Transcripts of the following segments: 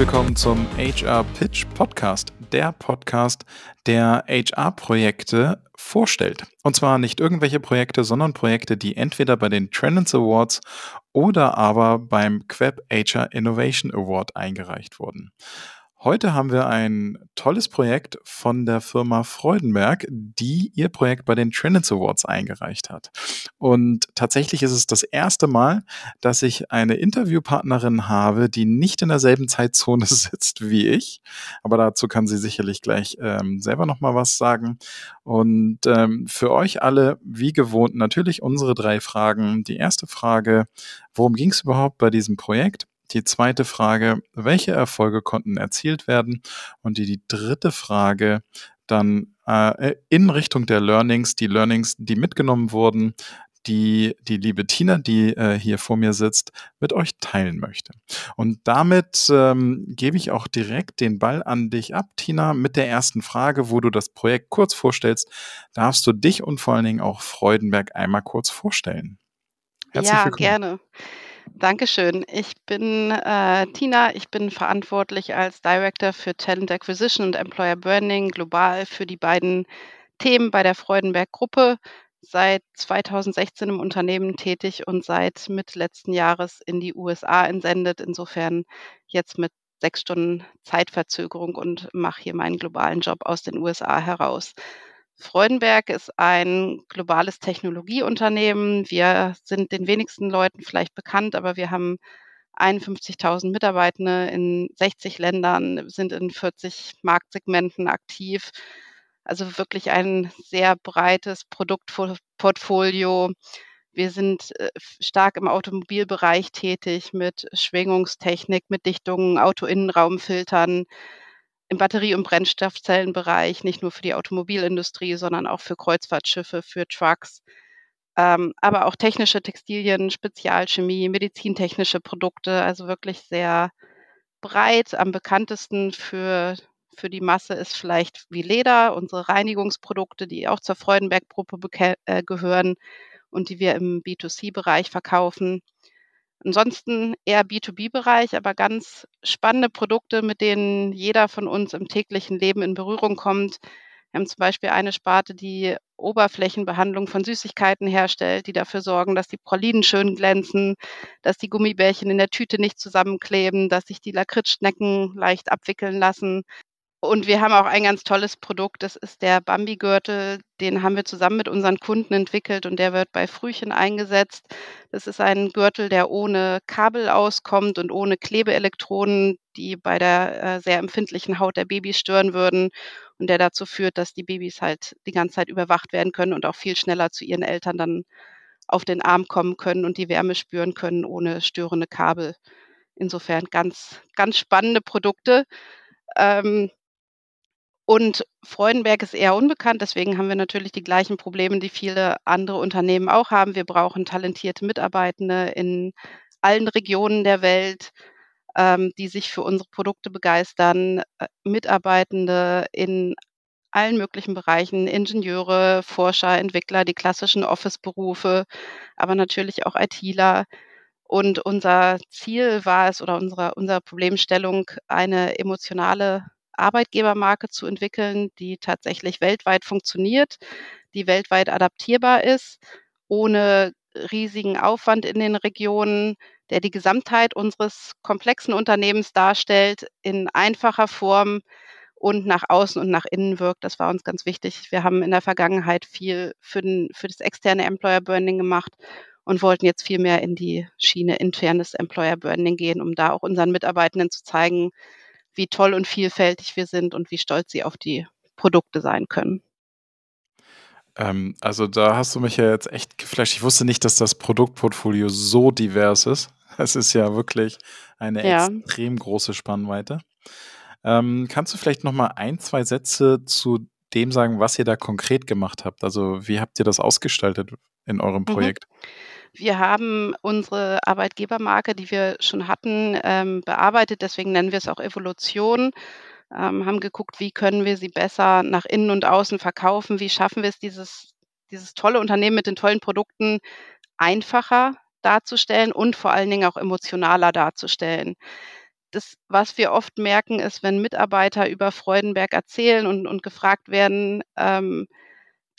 willkommen zum HR Pitch Podcast, der Podcast, der HR-Projekte vorstellt. Und zwar nicht irgendwelche Projekte, sondern Projekte, die entweder bei den Trends Awards oder aber beim Queb HR Innovation Award eingereicht wurden. Heute haben wir ein tolles Projekt von der Firma Freudenberg, die ihr Projekt bei den Trends Awards eingereicht hat. Und tatsächlich ist es das erste Mal, dass ich eine Interviewpartnerin habe, die nicht in derselben Zeitzone sitzt wie ich. Aber dazu kann sie sicherlich gleich ähm, selber nochmal was sagen. Und ähm, für euch alle, wie gewohnt, natürlich unsere drei Fragen. Die erste Frage, worum ging es überhaupt bei diesem Projekt? Die zweite Frage, welche Erfolge konnten erzielt werden? Und die, die dritte Frage, dann äh, in Richtung der Learnings, die Learnings, die mitgenommen wurden, die die liebe Tina, die äh, hier vor mir sitzt, mit euch teilen möchte. Und damit ähm, gebe ich auch direkt den Ball an dich ab, Tina, mit der ersten Frage, wo du das Projekt kurz vorstellst. Darfst du dich und vor allen Dingen auch Freudenberg einmal kurz vorstellen? Herzlich ja, willkommen. gerne. Dankeschön. Ich bin äh, Tina. Ich bin verantwortlich als Director für Talent Acquisition und Employer Branding global für die beiden Themen bei der Freudenberg Gruppe. Seit 2016 im Unternehmen tätig und seit Mitte letzten Jahres in die USA entsendet. Insofern jetzt mit sechs Stunden Zeitverzögerung und mache hier meinen globalen Job aus den USA heraus. Freudenberg ist ein globales Technologieunternehmen. Wir sind den wenigsten Leuten vielleicht bekannt, aber wir haben 51.000 Mitarbeitende in 60 Ländern, sind in 40 Marktsegmenten aktiv. Also wirklich ein sehr breites Produktportfolio. Wir sind äh, stark im Automobilbereich tätig mit Schwingungstechnik, mit Dichtungen, Autoinnenraumfiltern, im Batterie- und Brennstoffzellenbereich, nicht nur für die Automobilindustrie, sondern auch für Kreuzfahrtschiffe, für Trucks, ähm, aber auch technische Textilien, Spezialchemie, medizintechnische Produkte, also wirklich sehr breit. Am bekanntesten für, für die Masse ist vielleicht wie Leder, unsere Reinigungsprodukte, die auch zur Freudenberg-Gruppe äh, gehören und die wir im B2C-Bereich verkaufen. Ansonsten eher B2B-Bereich, aber ganz spannende Produkte, mit denen jeder von uns im täglichen Leben in Berührung kommt. Wir haben zum Beispiel eine Sparte, die Oberflächenbehandlung von Süßigkeiten herstellt, die dafür sorgen, dass die Pralinen schön glänzen, dass die Gummibärchen in der Tüte nicht zusammenkleben, dass sich die Lakritzschnecken leicht abwickeln lassen, und wir haben auch ein ganz tolles Produkt, das ist der Bambi-Gürtel. Den haben wir zusammen mit unseren Kunden entwickelt und der wird bei Frühchen eingesetzt. Das ist ein Gürtel, der ohne Kabel auskommt und ohne Klebeelektroden, die bei der äh, sehr empfindlichen Haut der Babys stören würden und der dazu führt, dass die Babys halt die ganze Zeit überwacht werden können und auch viel schneller zu ihren Eltern dann auf den Arm kommen können und die Wärme spüren können ohne störende Kabel. Insofern ganz, ganz spannende Produkte. Ähm, und Freudenberg ist eher unbekannt, deswegen haben wir natürlich die gleichen Probleme, die viele andere Unternehmen auch haben. Wir brauchen talentierte Mitarbeitende in allen Regionen der Welt, ähm, die sich für unsere Produkte begeistern, äh, Mitarbeitende in allen möglichen Bereichen, Ingenieure, Forscher, Entwickler, die klassischen Office-Berufe, aber natürlich auch ITler. Und unser Ziel war es oder unsere, unsere Problemstellung, eine emotionale Arbeitgebermarke zu entwickeln, die tatsächlich weltweit funktioniert, die weltweit adaptierbar ist, ohne riesigen Aufwand in den Regionen, der die Gesamtheit unseres komplexen Unternehmens darstellt, in einfacher Form und nach außen und nach innen wirkt. Das war uns ganz wichtig. Wir haben in der Vergangenheit viel für, den, für das externe Employer Branding gemacht und wollten jetzt viel mehr in die Schiene internes Employer Branding gehen, um da auch unseren Mitarbeitenden zu zeigen, wie toll und vielfältig wir sind und wie stolz sie auf die Produkte sein können. Ähm, also da hast du mich ja jetzt echt geflasht. Ich wusste nicht, dass das Produktportfolio so divers ist. Es ist ja wirklich eine ja. extrem große Spannweite. Ähm, kannst du vielleicht noch mal ein, zwei Sätze zu dem sagen, was ihr da konkret gemacht habt? Also wie habt ihr das ausgestaltet in eurem mhm. Projekt? Mhm. Wir haben unsere Arbeitgebermarke, die wir schon hatten, ähm, bearbeitet. Deswegen nennen wir es auch Evolution. Ähm, haben geguckt, wie können wir sie besser nach innen und außen verkaufen? Wie schaffen wir es, dieses, dieses tolle Unternehmen mit den tollen Produkten einfacher darzustellen und vor allen Dingen auch emotionaler darzustellen? das, was wir oft merken, ist, wenn Mitarbeiter über Freudenberg erzählen und, und gefragt werden, ähm,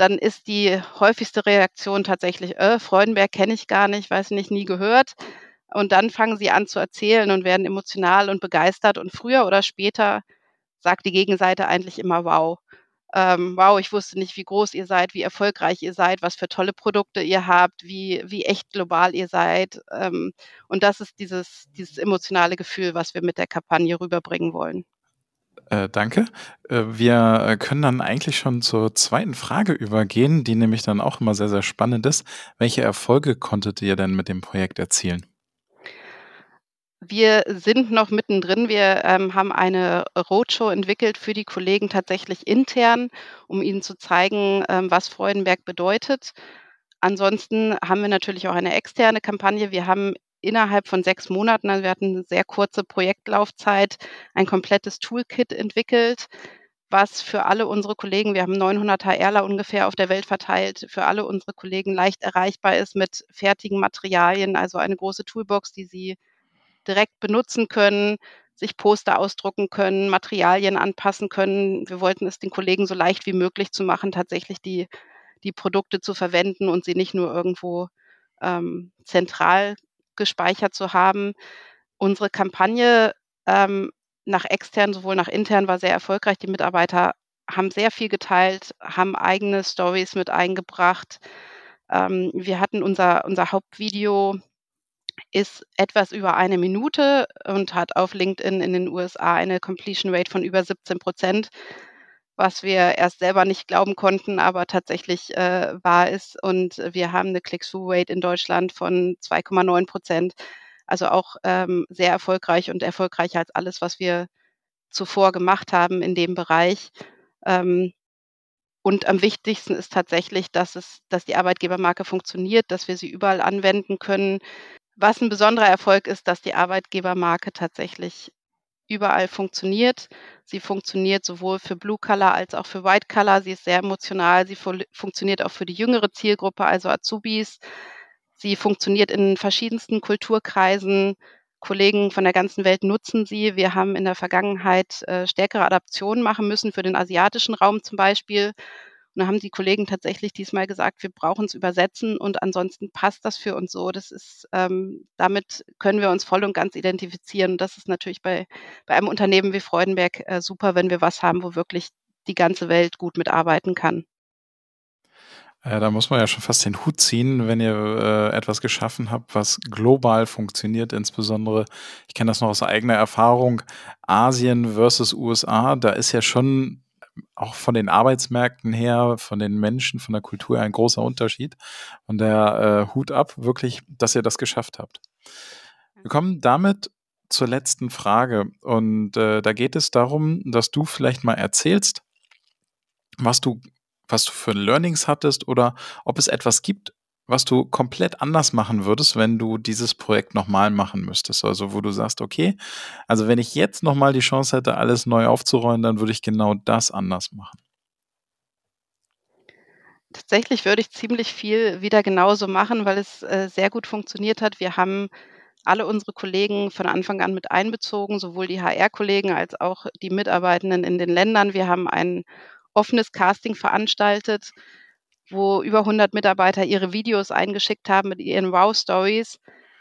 dann ist die häufigste Reaktion tatsächlich, äh, Freudenberg kenne ich gar nicht, weiß nicht, nie gehört. Und dann fangen sie an zu erzählen und werden emotional und begeistert. Und früher oder später sagt die Gegenseite eigentlich immer wow ähm, wow, ich wusste nicht, wie groß ihr seid, wie erfolgreich ihr seid, was für tolle Produkte ihr habt, wie, wie echt global ihr seid. Ähm, und das ist dieses, dieses emotionale Gefühl, was wir mit der Kampagne rüberbringen wollen. Äh, danke. Äh, wir äh, können dann eigentlich schon zur zweiten Frage übergehen, die nämlich dann auch immer sehr, sehr spannend ist. Welche Erfolge konntet ihr denn mit dem Projekt erzielen? Wir sind noch mittendrin. Wir ähm, haben eine Roadshow entwickelt für die Kollegen tatsächlich intern, um ihnen zu zeigen, ähm, was Freudenberg bedeutet. Ansonsten haben wir natürlich auch eine externe Kampagne. Wir haben innerhalb von sechs Monaten, also wir hatten eine sehr kurze Projektlaufzeit, ein komplettes Toolkit entwickelt, was für alle unsere Kollegen, wir haben 900 HRler ungefähr auf der Welt verteilt, für alle unsere Kollegen leicht erreichbar ist mit fertigen Materialien, also eine große Toolbox, die sie direkt benutzen können, sich Poster ausdrucken können, Materialien anpassen können. Wir wollten es den Kollegen so leicht wie möglich zu machen, tatsächlich die, die Produkte zu verwenden und sie nicht nur irgendwo ähm, zentral gespeichert zu haben. Unsere Kampagne ähm, nach extern sowohl nach intern war sehr erfolgreich. Die Mitarbeiter haben sehr viel geteilt, haben eigene Stories mit eingebracht. Ähm, wir hatten unser, unser Hauptvideo ist etwas über eine Minute und hat auf LinkedIn in den USA eine Completion Rate von über 17 Prozent, was wir erst selber nicht glauben konnten, aber tatsächlich äh, wahr ist. Und wir haben eine Click-Through-Rate in Deutschland von 2,9 Prozent. Also auch ähm, sehr erfolgreich und erfolgreicher als alles, was wir zuvor gemacht haben in dem Bereich. Ähm, und am wichtigsten ist tatsächlich, dass es, dass die Arbeitgebermarke funktioniert, dass wir sie überall anwenden können, was ein besonderer Erfolg ist, dass die Arbeitgebermarke tatsächlich überall funktioniert. Sie funktioniert sowohl für Blue Color als auch für White Color. Sie ist sehr emotional. Sie fu funktioniert auch für die jüngere Zielgruppe, also Azubis. Sie funktioniert in verschiedensten Kulturkreisen. Kollegen von der ganzen Welt nutzen sie. Wir haben in der Vergangenheit äh, stärkere Adaptionen machen müssen für den asiatischen Raum zum Beispiel. Und da haben die Kollegen tatsächlich diesmal gesagt, wir brauchen es übersetzen und ansonsten passt das für uns so. Das ist, ähm, damit können wir uns voll und ganz identifizieren. Und das ist natürlich bei, bei einem Unternehmen wie Freudenberg äh, super, wenn wir was haben, wo wirklich die ganze Welt gut mitarbeiten kann. Ja, da muss man ja schon fast den Hut ziehen, wenn ihr äh, etwas geschaffen habt, was global funktioniert. Insbesondere, ich kenne das noch aus eigener Erfahrung, Asien versus USA, da ist ja schon auch von den Arbeitsmärkten her, von den Menschen, von der Kultur ein großer Unterschied. Und der äh, Hut ab, wirklich, dass ihr das geschafft habt. Wir kommen damit zur letzten Frage. Und äh, da geht es darum, dass du vielleicht mal erzählst, was du, was du für Learnings hattest oder ob es etwas gibt, was du komplett anders machen würdest, wenn du dieses Projekt nochmal machen müsstest? Also wo du sagst, okay, also wenn ich jetzt nochmal die Chance hätte, alles neu aufzuräumen, dann würde ich genau das anders machen. Tatsächlich würde ich ziemlich viel wieder genauso machen, weil es äh, sehr gut funktioniert hat. Wir haben alle unsere Kollegen von Anfang an mit einbezogen, sowohl die HR-Kollegen als auch die Mitarbeitenden in den Ländern. Wir haben ein offenes Casting veranstaltet wo über 100 Mitarbeiter ihre Videos eingeschickt haben mit ihren Wow-Stories.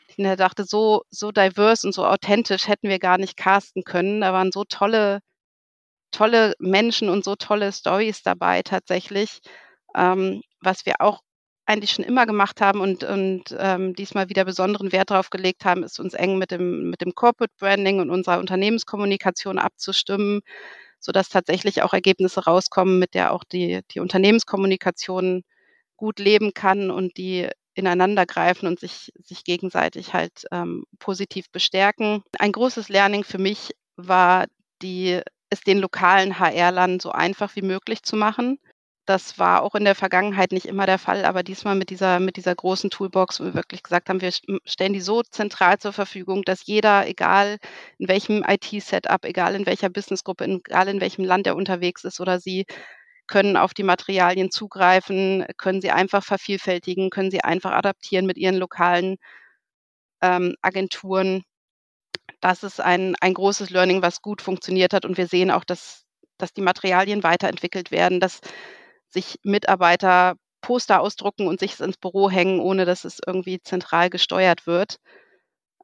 Ich dachte, so, so diverse und so authentisch hätten wir gar nicht casten können. Da waren so tolle, tolle Menschen und so tolle Stories dabei tatsächlich, ähm, was wir auch eigentlich schon immer gemacht haben und, und ähm, diesmal wieder besonderen Wert darauf gelegt haben, ist uns eng mit dem, mit dem Corporate Branding und unserer Unternehmenskommunikation abzustimmen, sodass tatsächlich auch Ergebnisse rauskommen, mit der auch die, die Unternehmenskommunikation gut leben kann und die ineinander greifen und sich, sich gegenseitig halt ähm, positiv bestärken. Ein großes Learning für mich war, die, es den lokalen HR-Lern so einfach wie möglich zu machen. Das war auch in der Vergangenheit nicht immer der Fall, aber diesmal mit dieser, mit dieser großen Toolbox, wo wir wirklich gesagt haben, wir stellen die so zentral zur Verfügung, dass jeder, egal in welchem IT-Setup, egal in welcher Businessgruppe, egal in welchem Land er unterwegs ist oder sie, können auf die Materialien zugreifen, können sie einfach vervielfältigen, können sie einfach adaptieren mit ihren lokalen ähm, Agenturen. das ist ein, ein großes Learning, was gut funktioniert hat. Und wir sehen auch, dass, dass die Materialien weiterentwickelt werden, dass sich Mitarbeiter Poster ausdrucken und sich ins Büro hängen, ohne dass es irgendwie zentral gesteuert wird.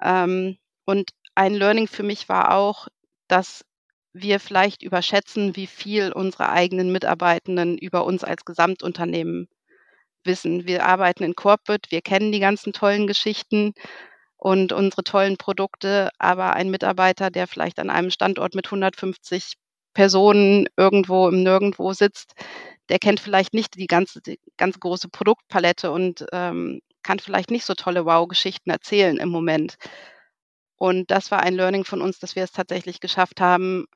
Ähm, und ein Learning für mich war auch, dass wir vielleicht überschätzen, wie viel unsere eigenen Mitarbeitenden über uns als Gesamtunternehmen wissen. Wir arbeiten in Corporate, wir kennen die ganzen tollen Geschichten und unsere tollen Produkte, aber ein Mitarbeiter, der vielleicht an einem Standort mit 150 Personen irgendwo im Nirgendwo sitzt, der kennt vielleicht nicht die ganze, die ganze große Produktpalette und ähm, kann vielleicht nicht so tolle Wow-Geschichten erzählen im Moment. Und das war ein Learning von uns, dass wir es tatsächlich geschafft haben,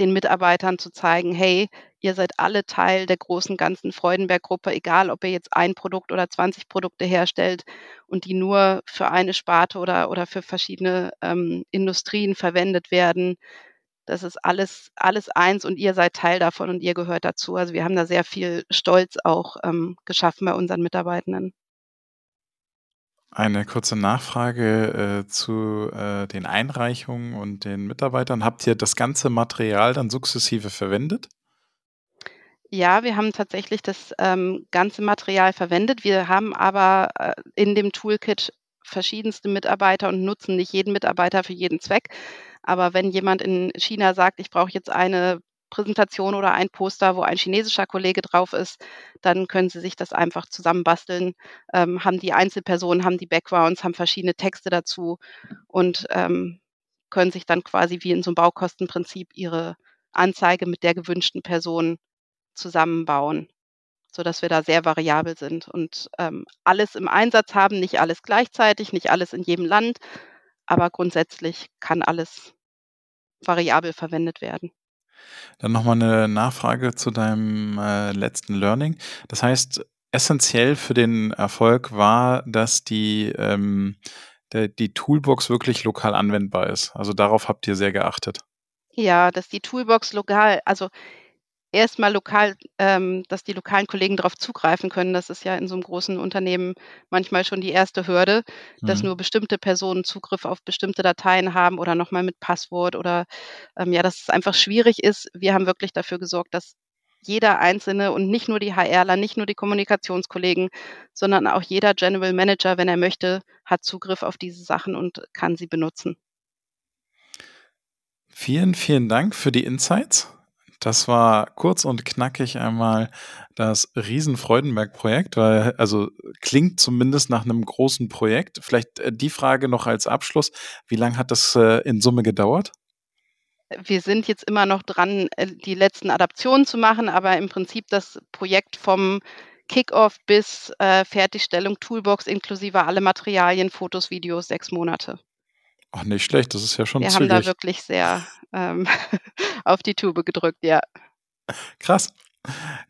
den Mitarbeitern zu zeigen, hey, ihr seid alle Teil der großen ganzen Freudenberg-Gruppe, egal ob ihr jetzt ein Produkt oder 20 Produkte herstellt und die nur für eine Sparte oder, oder für verschiedene ähm, Industrien verwendet werden. Das ist alles, alles eins und ihr seid Teil davon und ihr gehört dazu. Also wir haben da sehr viel Stolz auch ähm, geschaffen bei unseren Mitarbeitenden. Eine kurze Nachfrage äh, zu äh, den Einreichungen und den Mitarbeitern. Habt ihr das ganze Material dann sukzessive verwendet? Ja, wir haben tatsächlich das ähm, ganze Material verwendet. Wir haben aber äh, in dem Toolkit verschiedenste Mitarbeiter und nutzen nicht jeden Mitarbeiter für jeden Zweck. Aber wenn jemand in China sagt, ich brauche jetzt eine Präsentation oder ein Poster, wo ein chinesischer Kollege drauf ist, dann können Sie sich das einfach zusammenbasteln, ähm, haben die Einzelpersonen, haben die Backgrounds, haben verschiedene Texte dazu und ähm, können sich dann quasi wie in so einem Baukostenprinzip ihre Anzeige mit der gewünschten Person zusammenbauen, sodass wir da sehr variabel sind und ähm, alles im Einsatz haben, nicht alles gleichzeitig, nicht alles in jedem Land, aber grundsätzlich kann alles variabel verwendet werden. Dann nochmal eine Nachfrage zu deinem äh, letzten Learning. Das heißt, essentiell für den Erfolg war, dass die, ähm, der, die Toolbox wirklich lokal anwendbar ist. Also darauf habt ihr sehr geachtet. Ja, dass die Toolbox lokal, also erstmal lokal, ähm, dass die lokalen Kollegen darauf zugreifen können. Das ist ja in so einem großen Unternehmen manchmal schon die erste Hürde, dass mhm. nur bestimmte Personen Zugriff auf bestimmte Dateien haben oder nochmal mit Passwort oder ähm, ja, dass es einfach schwierig ist. Wir haben wirklich dafür gesorgt, dass jeder Einzelne und nicht nur die HRler, nicht nur die Kommunikationskollegen, sondern auch jeder General Manager, wenn er möchte, hat Zugriff auf diese Sachen und kann sie benutzen. Vielen, vielen Dank für die Insights. Das war kurz und knackig einmal das Riesen-Freudenberg-Projekt, weil, also klingt zumindest nach einem großen Projekt. Vielleicht äh, die Frage noch als Abschluss. Wie lange hat das äh, in Summe gedauert? Wir sind jetzt immer noch dran, äh, die letzten Adaptionen zu machen, aber im Prinzip das Projekt vom Kickoff bis äh, Fertigstellung Toolbox inklusive alle Materialien, Fotos, Videos, sechs Monate. Ach, nicht schlecht, das ist ja schon Wir zügig. haben da wirklich sehr ähm, auf die Tube gedrückt, ja. Krass.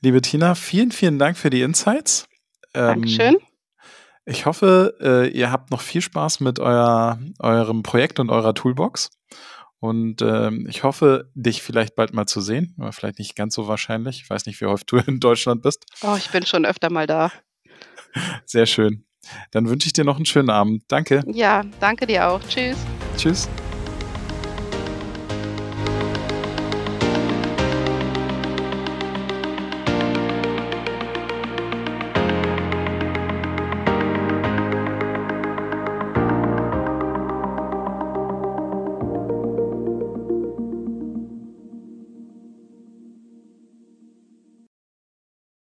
Liebe Tina, vielen, vielen Dank für die Insights. Ähm, Dankeschön. Ich hoffe, äh, ihr habt noch viel Spaß mit euer, eurem Projekt und eurer Toolbox. Und ähm, ich hoffe, dich vielleicht bald mal zu sehen. Aber vielleicht nicht ganz so wahrscheinlich. Ich weiß nicht, wie häufig du in Deutschland bist. Oh, ich bin schon öfter mal da. Sehr schön. Dann wünsche ich dir noch einen schönen Abend. Danke. Ja, danke dir auch. Tschüss. Tschüss.